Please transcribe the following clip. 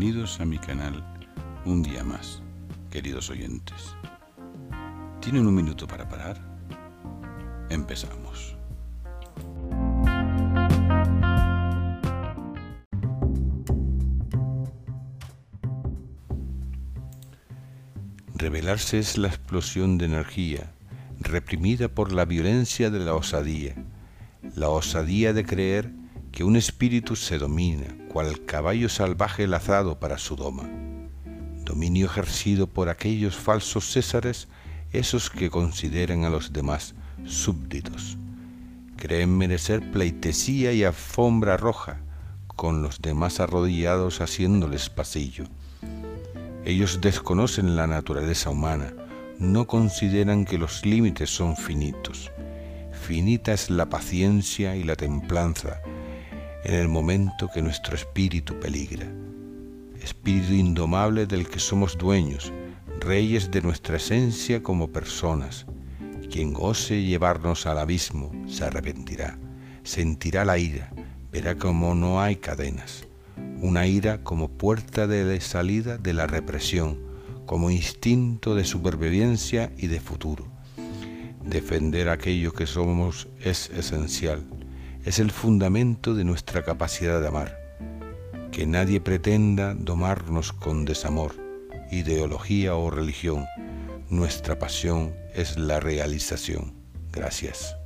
Bienvenidos a mi canal un día más, queridos oyentes. ¿Tienen un minuto para parar? Empezamos. Revelarse es la explosión de energía, reprimida por la violencia de la osadía, la osadía de creer que un espíritu se domina, cual caballo salvaje lazado para su doma. Dominio ejercido por aquellos falsos césares, esos que consideran a los demás súbditos. Creen merecer pleitesía y alfombra roja, con los demás arrodillados haciéndoles pasillo. Ellos desconocen la naturaleza humana, no consideran que los límites son finitos. Finita es la paciencia y la templanza, en el momento que nuestro espíritu peligra. Espíritu indomable del que somos dueños, reyes de nuestra esencia como personas. Quien ose llevarnos al abismo se arrepentirá, sentirá la ira, verá como no hay cadenas. Una ira como puerta de salida de la represión, como instinto de supervivencia y de futuro. Defender aquello que somos es esencial es el fundamento de nuestra capacidad de amar. Que nadie pretenda domarnos con desamor, ideología o religión. Nuestra pasión es la realización. Gracias.